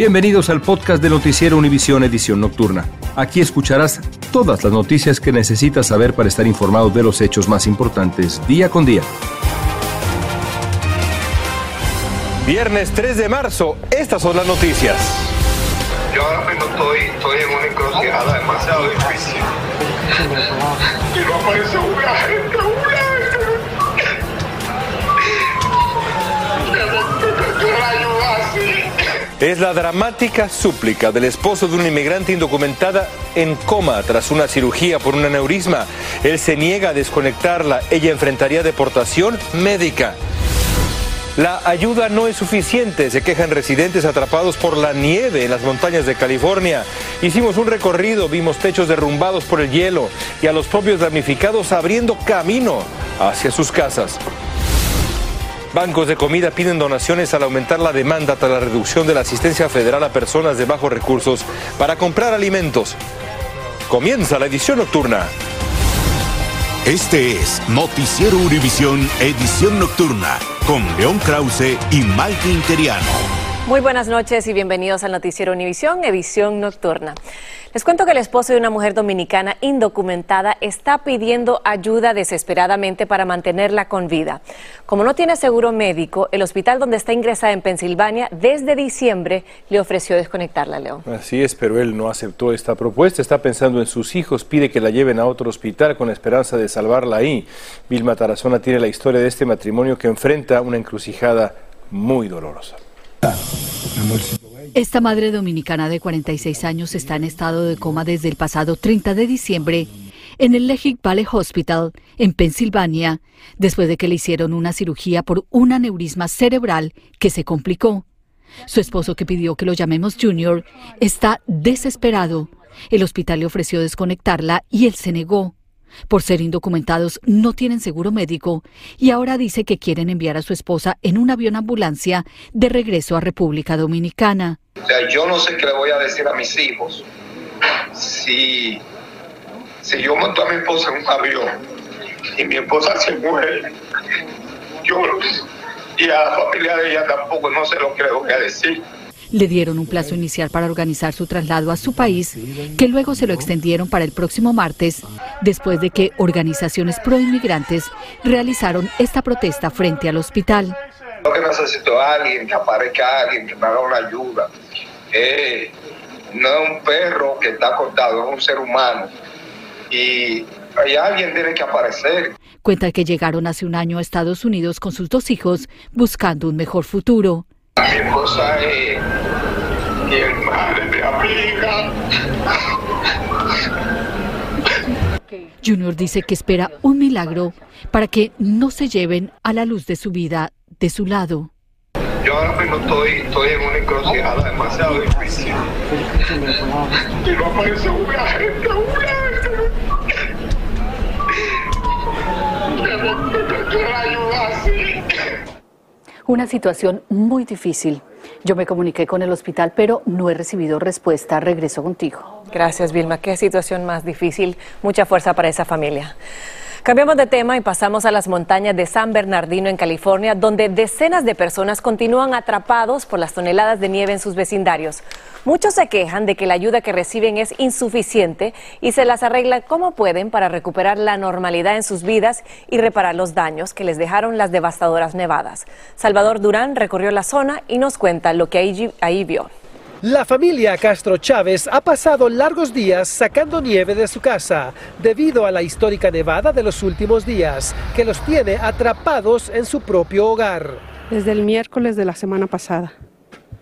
Bienvenidos al podcast de Noticiero Univisión Edición Nocturna. Aquí escucharás todas las noticias que necesitas saber para estar informado de los hechos más importantes día con día. Viernes 3 de marzo, estas son las noticias. Yo ahora mismo estoy, estoy en una encrucijada demasiado difícil. Y no aparece una gente, una gente. Me ayuda así. Es la dramática súplica del esposo de una inmigrante indocumentada en coma tras una cirugía por un aneurisma. Él se niega a desconectarla. Ella enfrentaría deportación médica. La ayuda no es suficiente, se quejan residentes atrapados por la nieve en las montañas de California. Hicimos un recorrido, vimos techos derrumbados por el hielo y a los propios damnificados abriendo camino hacia sus casas. Bancos de comida piden donaciones al aumentar la demanda tras la reducción de la asistencia federal a personas de bajos recursos para comprar alimentos. Comienza la edición nocturna. Este es Noticiero Univisión Edición Nocturna con León Krause y Mike Interiano. Muy buenas noches y bienvenidos al Noticiero Univisión, edición nocturna. Les cuento que el esposo de una mujer dominicana indocumentada está pidiendo ayuda desesperadamente para mantenerla con vida. Como no tiene seguro médico, el hospital donde está ingresada en Pensilvania desde diciembre le ofreció desconectarla, León. Así es, pero él no aceptó esta propuesta. Está pensando en sus hijos, pide que la lleven a otro hospital con la esperanza de salvarla ahí. Vilma Tarazona tiene la historia de este matrimonio que enfrenta una encrucijada muy dolorosa. Esta madre dominicana de 46 años está en estado de coma desde el pasado 30 de diciembre en el Lehic Valley Hospital en Pensilvania, después de que le hicieron una cirugía por un aneurisma cerebral que se complicó. Su esposo, que pidió que lo llamemos Junior, está desesperado. El hospital le ofreció desconectarla y él se negó. Por ser indocumentados no tienen seguro médico y ahora dice que quieren enviar a su esposa en un avión ambulancia de regreso a República Dominicana. O yo no sé qué le voy a decir a mis hijos si, si yo monto a mi esposa en un avión y mi esposa se muere. Yo y a la familia de ella tampoco no sé lo que le voy a decir. Le dieron un plazo inicial para organizar su traslado a su país, que luego se lo extendieron para el próximo martes, después de que organizaciones proinmigrantes realizaron esta protesta frente al hospital. Lo que necesito es alguien, que aparezca alguien, que me haga una ayuda. Eh, no es un perro que está cortado, es un ser humano. Y, y alguien tiene que aparecer. Cuenta que llegaron hace un año a Estados Unidos con sus dos hijos buscando un mejor futuro. Mi esposa es amiga. Junior dice que espera un milagro para que no se lleven a la luz de su vida de su lado. Yo ahora mismo estoy, estoy en una encrucijada demasiado difícil. Y no aparece una gente, una gente. Que me, que me quiera ayudar así. Una situación muy difícil. Yo me comuniqué con el hospital, pero no he recibido respuesta. Regreso contigo. Gracias, Vilma. Qué situación más difícil. Mucha fuerza para esa familia. Cambiamos de tema y pasamos a las montañas de San Bernardino en California, donde decenas de personas continúan atrapados por las toneladas de nieve en sus vecindarios. Muchos se quejan de que la ayuda que reciben es insuficiente y se las arregla como pueden para recuperar la normalidad en sus vidas y reparar los daños que les dejaron las devastadoras nevadas. Salvador Durán recorrió la zona y nos cuenta lo que ahí, ahí vio. La familia Castro Chávez ha pasado largos días sacando nieve de su casa debido a la histórica nevada de los últimos días, que los tiene atrapados en su propio hogar. Desde el miércoles de la semana pasada.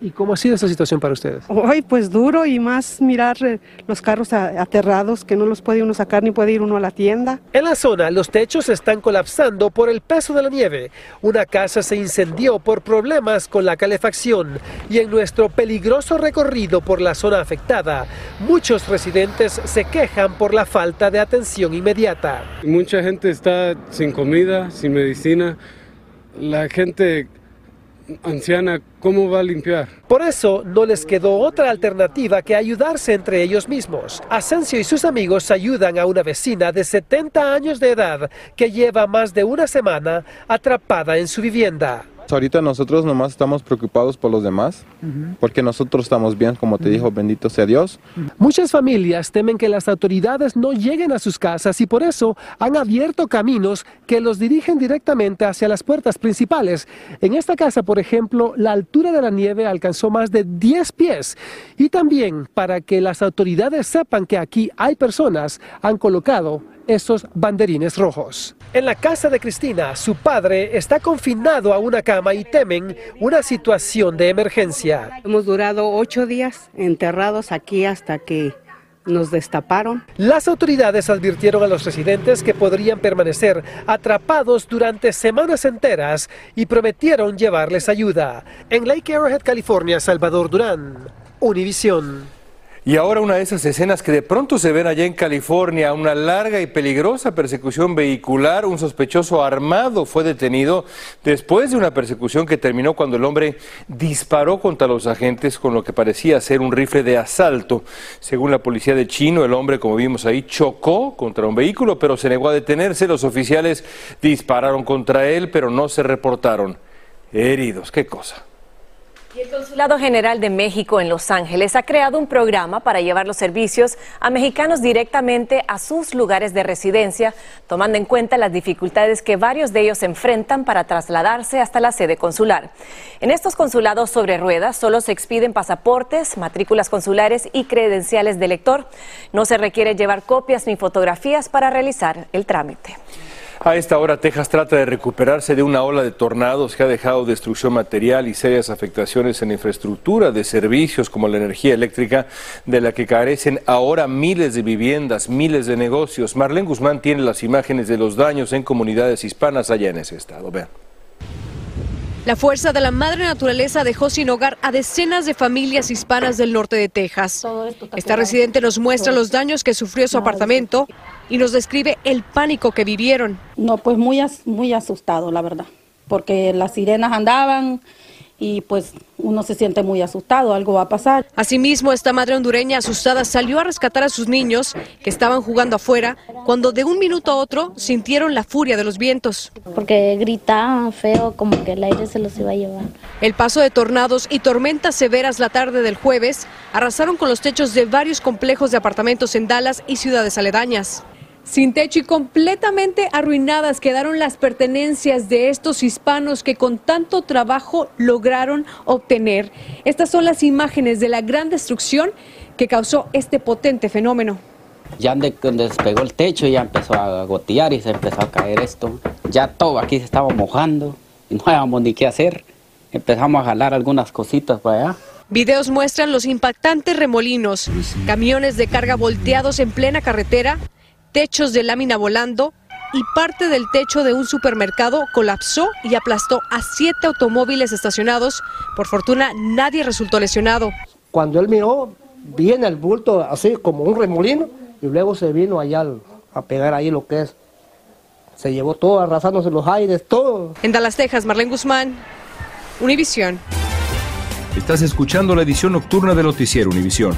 ¿Y cómo ha sido esta situación para ustedes? Hoy pues duro y más mirar eh, los carros aterrados que no los puede uno sacar ni puede ir uno a la tienda. En la zona los techos están colapsando por el peso de la nieve. Una casa se incendió por problemas con la calefacción y en nuestro peligroso recorrido por la zona afectada, muchos residentes se quejan por la falta de atención inmediata. Mucha gente está sin comida, sin medicina. La gente anciana, ¿cómo va a limpiar? Por eso no les quedó otra alternativa que ayudarse entre ellos mismos. Asensio y sus amigos ayudan a una vecina de 70 años de edad que lleva más de una semana atrapada en su vivienda. Ahorita nosotros nomás estamos preocupados por los demás, porque nosotros estamos bien, como te dijo, bendito sea Dios. Muchas familias temen que las autoridades no lleguen a sus casas y por eso han abierto caminos que los dirigen directamente hacia las puertas principales. En esta casa, por ejemplo, la altura de la nieve alcanzó más de 10 pies y también para que las autoridades sepan que aquí hay personas, han colocado esos banderines rojos. En la casa de Cristina, su padre está confinado a una cama y temen una situación de emergencia. Hemos durado ocho días enterrados aquí hasta que nos destaparon. Las autoridades advirtieron a los residentes que podrían permanecer atrapados durante semanas enteras y prometieron llevarles ayuda. En Lake Arrowhead, California, Salvador Durán, Univisión. Y ahora una de esas escenas que de pronto se ven allá en California, una larga y peligrosa persecución vehicular, un sospechoso armado fue detenido después de una persecución que terminó cuando el hombre disparó contra los agentes con lo que parecía ser un rifle de asalto. Según la policía de Chino, el hombre, como vimos ahí, chocó contra un vehículo, pero se negó a detenerse. Los oficiales dispararon contra él, pero no se reportaron heridos. ¿Qué cosa? El Consulado General de México en Los Ángeles ha creado un programa para llevar los servicios a mexicanos directamente a sus lugares de residencia, tomando en cuenta las dificultades que varios de ellos enfrentan para trasladarse hasta la sede consular. En estos consulados sobre ruedas solo se expiden pasaportes, matrículas consulares y credenciales de lector. No se requiere llevar copias ni fotografías para realizar el trámite. A esta hora, Texas trata de recuperarse de una ola de tornados que ha dejado destrucción material y serias afectaciones en la infraestructura de servicios como la energía eléctrica, de la que carecen ahora miles de viviendas, miles de negocios. Marlene Guzmán tiene las imágenes de los daños en comunidades hispanas allá en ese estado. Vean. La fuerza de la madre naturaleza dejó sin hogar a decenas de familias hispanas del norte de Texas. Esta residente nos muestra los daños que sufrió su apartamento y nos describe el pánico que vivieron. No, pues muy, muy asustado, la verdad, porque las sirenas andaban, y pues uno se siente muy asustado, algo va a pasar. Asimismo, esta madre hondureña asustada salió a rescatar a sus niños que estaban jugando afuera cuando de un minuto a otro sintieron la furia de los vientos. Porque gritaban feo como que el aire se los iba a llevar. El paso de tornados y tormentas severas la tarde del jueves arrasaron con los techos de varios complejos de apartamentos en Dallas y ciudades aledañas. Sin techo y completamente arruinadas quedaron las pertenencias de estos hispanos que con tanto trabajo lograron obtener. Estas son las imágenes de la gran destrucción que causó este potente fenómeno. Ya donde despegó el techo ya empezó a gotear y se empezó a caer esto. Ya todo aquí se estaba mojando y no sabíamos ni qué hacer. Empezamos a jalar algunas cositas para allá. Videos muestran los impactantes remolinos, camiones de carga volteados en plena carretera techos de lámina volando y parte del techo de un supermercado colapsó y aplastó a siete automóviles estacionados. Por fortuna, nadie resultó lesionado. Cuando él miró, viene el bulto así como un remolino y luego se vino allá a pegar ahí lo que es. Se llevó todo, arrasándose los aires, todo. En Dallas, Texas, Marlene Guzmán, Univisión. Estás escuchando la edición nocturna de Noticiero Univisión.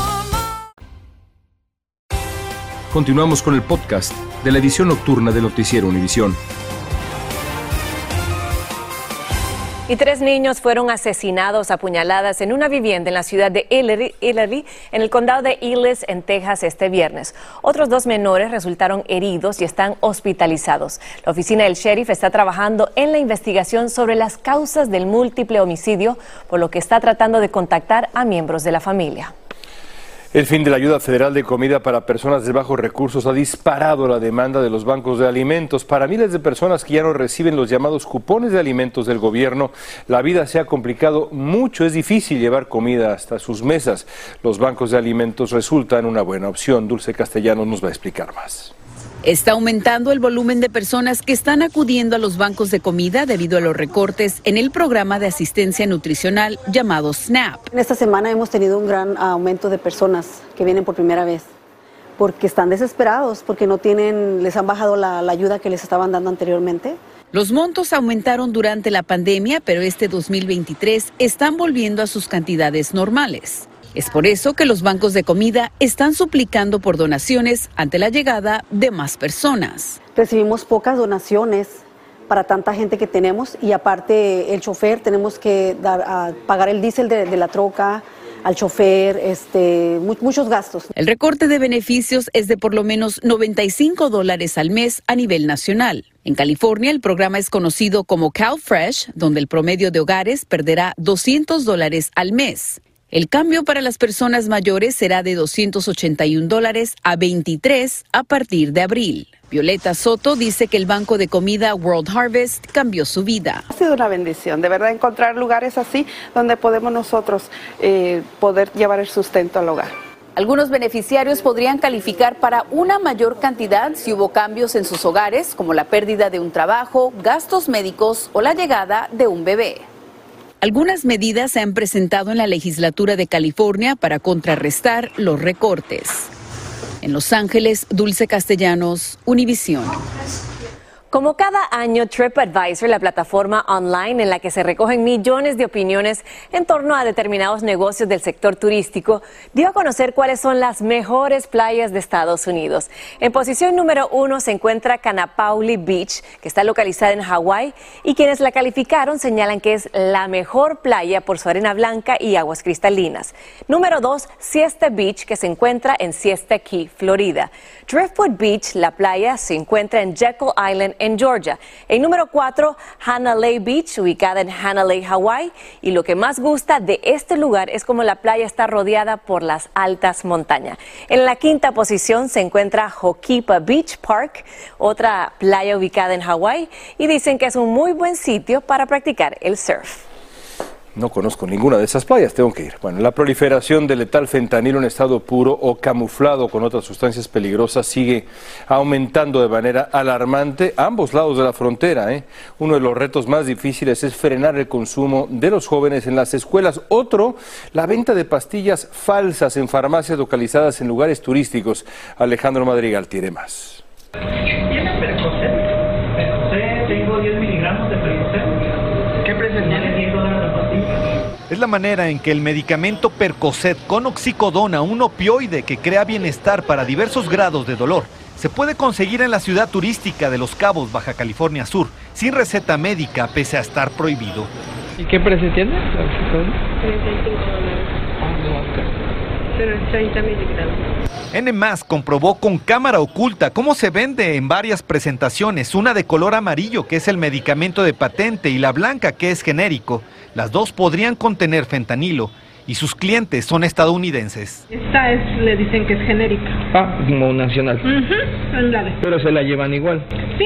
Continuamos con el podcast de la edición nocturna de Noticiero Univisión. Y tres niños fueron asesinados a puñaladas en una vivienda en la ciudad de Hillary, en el condado de Ellis, en Texas, este viernes. Otros dos menores resultaron heridos y están hospitalizados. La oficina del sheriff está trabajando en la investigación sobre las causas del múltiple homicidio, por lo que está tratando de contactar a miembros de la familia. El fin de la ayuda federal de comida para personas de bajos recursos ha disparado la demanda de los bancos de alimentos. Para miles de personas que ya no reciben los llamados cupones de alimentos del gobierno, la vida se ha complicado mucho. Es difícil llevar comida hasta sus mesas. Los bancos de alimentos resultan una buena opción. Dulce Castellanos nos va a explicar más. Está aumentando el volumen de personas que están acudiendo a los bancos de comida debido a los recortes en el programa de asistencia nutricional llamado SNAP. En esta semana hemos tenido un gran aumento de personas que vienen por primera vez porque están desesperados, porque no tienen, les han bajado la, la ayuda que les estaban dando anteriormente. Los montos aumentaron durante la pandemia, pero este 2023 están volviendo a sus cantidades normales. Es por eso que los bancos de comida están suplicando por donaciones ante la llegada de más personas. Recibimos pocas donaciones para tanta gente que tenemos y aparte el chofer tenemos que dar, a pagar el diésel de, de la troca al chofer, este, mu- muchos gastos. El recorte de beneficios es de por lo menos 95 dólares al mes a nivel nacional. En California, el programa es conocido como CalFresh, donde el promedio de hogares perderá 200 dólares al mes. El cambio para las personas mayores será de 281 dólares a 23 a partir de abril. Violeta Soto dice que el banco de comida World Harvest cambió su vida. Ha sido una bendición, de verdad, encontrar lugares así donde podemos nosotros eh, poder llevar el sustento al hogar. Algunos beneficiarios podrían calificar para una mayor cantidad si hubo cambios en sus hogares, como la pérdida de un trabajo, gastos médicos o la llegada de un bebé. Algunas medidas se han presentado en la legislatura de California para contrarrestar los recortes. En Los Ángeles, Dulce Castellanos, Univisión. Como cada año, TripAdvisor, la plataforma online en la que se recogen millones de opiniones en torno a determinados negocios del sector turístico, dio a conocer cuáles son las mejores playas de Estados Unidos. En posición número uno se encuentra Kanapauli Beach, que está localizada en Hawái, y quienes la calificaron señalan que es la mejor playa por su arena blanca y aguas cristalinas. Número dos, Siesta Beach, que se encuentra en Siesta Key, Florida. Driftwood Beach, la playa, se encuentra en Jekyll Island, en Georgia. En número 4, Hanalei Beach, ubicada en Hanalei, Hawái. Y lo que más gusta de este lugar es como la playa está rodeada por las altas montañas. En la quinta posición se encuentra Hokipa Beach Park, otra playa ubicada en Hawái. Y dicen que es un muy buen sitio para practicar el surf. No conozco ninguna de esas playas, tengo que ir. Bueno, la proliferación de letal fentanilo en estado puro o camuflado con otras sustancias peligrosas sigue aumentando de manera alarmante a ambos lados de la frontera. ¿eh? Uno de los retos más difíciles es frenar el consumo de los jóvenes en las escuelas. Otro, la venta de pastillas falsas en farmacias localizadas en lugares turísticos. Alejandro Madrigal tiene más. Es la manera en que el medicamento Percocet con oxicodona, un opioide que crea bienestar para diversos grados de dolor, se puede conseguir en la ciudad turística de Los Cabos, Baja California Sur, sin receta médica pese a estar prohibido. ¿Y qué precio tiene? 35 dólares. Pero es 30 miligramos. N comprobó con cámara oculta cómo se vende en varias presentaciones, una de color amarillo que es el medicamento de patente y la blanca que es genérico. Las dos podrían contener fentanilo y sus clientes son estadounidenses. Esta es, le dicen que es genérica. Ah, como nacional. Pero se la llevan igual. Sí,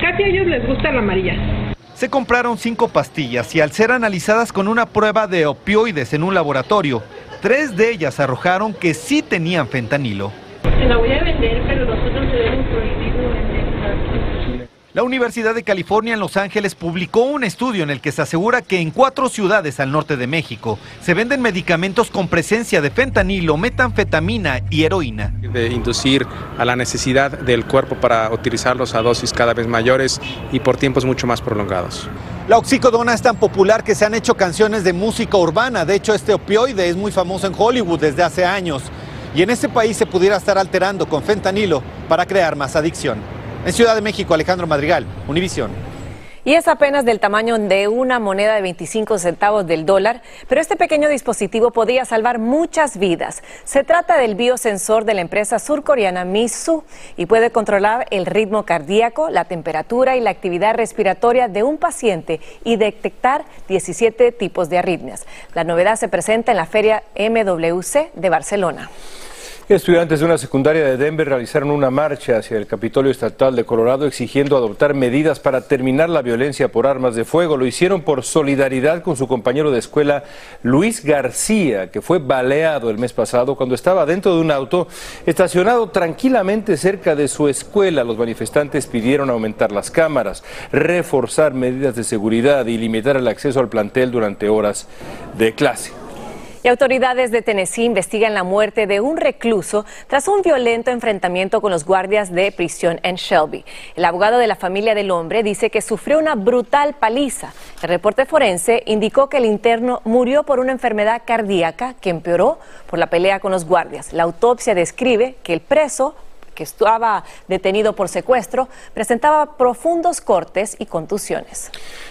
casi a ellos les gusta la amarilla. Se compraron cinco pastillas y al ser analizadas con una prueba de opioides en un laboratorio, tres de ellas arrojaron que sí tenían fentanilo. Se la voy a vender, pero nosotros tenemos prohibido venderla aquí. La Universidad de California en Los Ángeles publicó un estudio en el que se asegura que en cuatro ciudades al norte de México se venden medicamentos con presencia de fentanilo, metanfetamina y heroína. de inducir a la necesidad del cuerpo para utilizarlos a dosis cada vez mayores y por tiempos mucho más prolongados. La oxicodona es tan popular que se han hecho canciones de música urbana. De hecho, este opioide es muy famoso en Hollywood desde hace años. Y en este país se pudiera estar alterando con fentanilo para crear más adicción. En Ciudad de México, Alejandro Madrigal, Univisión. Y es apenas del tamaño de una moneda de 25 centavos del dólar, pero este pequeño dispositivo podría salvar muchas vidas. Se trata del biosensor de la empresa surcoreana Misu y puede controlar el ritmo cardíaco, la temperatura y la actividad respiratoria de un paciente y detectar 17 tipos de arritmias. La novedad se presenta en la feria MWC de Barcelona. Estudiantes de una secundaria de Denver realizaron una marcha hacia el Capitolio Estatal de Colorado exigiendo adoptar medidas para terminar la violencia por armas de fuego. Lo hicieron por solidaridad con su compañero de escuela Luis García, que fue baleado el mes pasado cuando estaba dentro de un auto estacionado tranquilamente cerca de su escuela. Los manifestantes pidieron aumentar las cámaras, reforzar medidas de seguridad y limitar el acceso al plantel durante horas de clase. Y autoridades de Tennessee investigan la muerte de un recluso tras un violento enfrentamiento con los guardias de prisión en Shelby. El abogado de la familia del hombre dice que sufrió una brutal paliza. El reporte forense indicó que el interno murió por una enfermedad cardíaca que empeoró por la pelea con los guardias. La autopsia describe que el preso que estaba detenido por secuestro, presentaba profundos cortes y contusiones.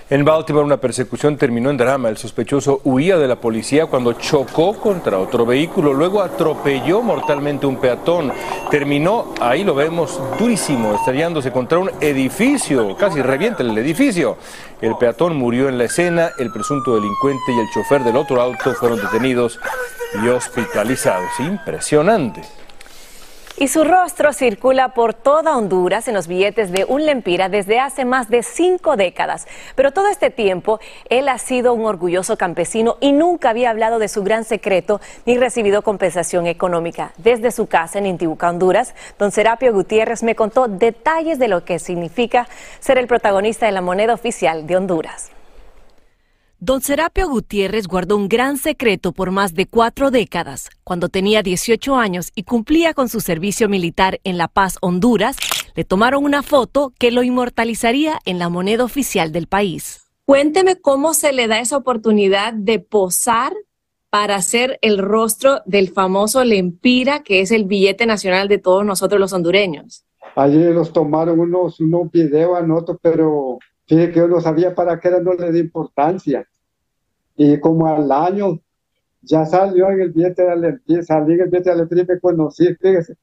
En Baltimore una persecución terminó en drama. El sospechoso huía de la policía cuando chocó contra otro vehículo, luego atropelló mortalmente un peatón. Terminó, ahí lo vemos, durísimo, estrellándose contra un edificio, casi revienta el edificio. El peatón murió en la escena, el presunto delincuente y el chofer del otro auto fueron detenidos y hospitalizados. Impresionante. Y su rostro circula por toda Honduras en los billetes de un lempira desde hace más de cinco décadas. Pero todo este tiempo, él ha sido un orgulloso campesino y nunca había hablado de su gran secreto ni recibido compensación económica. Desde su casa en Intibucá, Honduras, don Serapio Gutiérrez me contó detalles de lo que significa ser el protagonista de la moneda oficial de Honduras. Don Serapio Gutiérrez guardó un gran secreto por más de cuatro décadas. Cuando tenía 18 años y cumplía con su servicio militar en La Paz, Honduras, le tomaron una foto que lo inmortalizaría en la moneda oficial del país. Cuénteme cómo se le da esa oportunidad de posar para hacer el rostro del famoso Lempira, que es el billete nacional de todos nosotros los hondureños. Allí nos tomaron unos, unos videos a nosotros, pero fíjate que yo no sabía para qué era, no le di importancia. Y como al año ya salió en el billete de Alempié, salí en el billete de Alempié y me conocí, fíjese,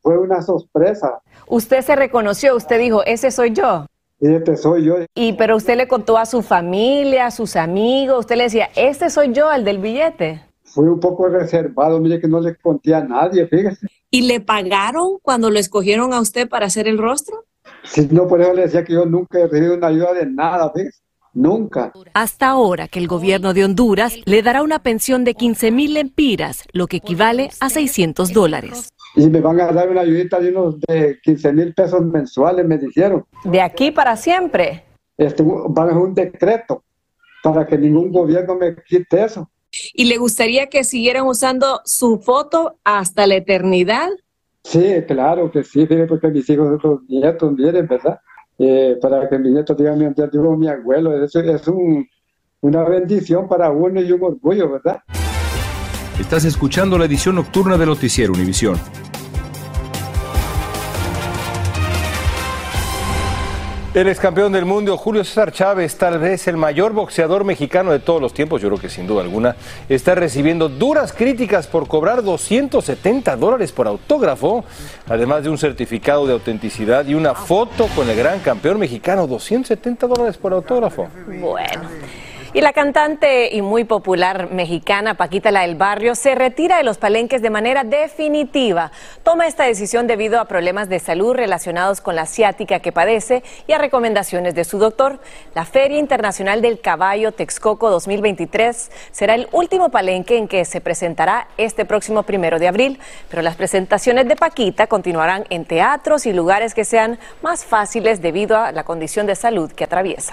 fue una sorpresa. Usted se reconoció, usted dijo, ese soy yo. Y este soy yo. Y pero usted le contó a su familia, a sus amigos, usted le decía, este soy yo, el del billete. Fui un poco reservado, mire que no le conté a nadie, fíjese. ¿Y le pagaron cuando lo escogieron a usted para hacer el rostro? Si no, por eso le decía que yo nunca he recibido una ayuda de nada, fíjese. Nunca. Hasta ahora que el gobierno de Honduras le dará una pensión de 15 mil lempiras, lo que equivale a 600 dólares. Y me van a dar una ayudita de unos de 15 mil pesos mensuales, me dijeron. ¿De aquí para siempre? Este, van a un decreto para que ningún gobierno me quite eso. ¿Y le gustaría que siguieran usando su foto hasta la eternidad? Sí, claro que sí, porque mis hijos, otros nietos vienen, ¿verdad? Eh, para que mis nietos digan, mi, digo, mi abuelo, es, es un, una bendición para uno y un orgullo, ¿verdad? Estás escuchando la edición nocturna de Noticiero Univisión. El ex campeón del mundo, Julio César Chávez, tal vez el mayor boxeador mexicano de todos los tiempos, yo creo que sin duda alguna, está recibiendo duras críticas por cobrar 270 dólares por autógrafo, además de un certificado de autenticidad y una foto con el gran campeón mexicano. 270 dólares por autógrafo. Bueno. Y la cantante y muy popular mexicana Paquita La del Barrio se retira de los palenques de manera definitiva. Toma esta decisión debido a problemas de salud relacionados con la ciática que padece y a recomendaciones de su doctor. La Feria Internacional del Caballo Texcoco 2023 será el último palenque en que se presentará este próximo primero de abril, pero las presentaciones de Paquita continuarán en teatros y lugares que sean más fáciles debido a la condición de salud que atraviesa.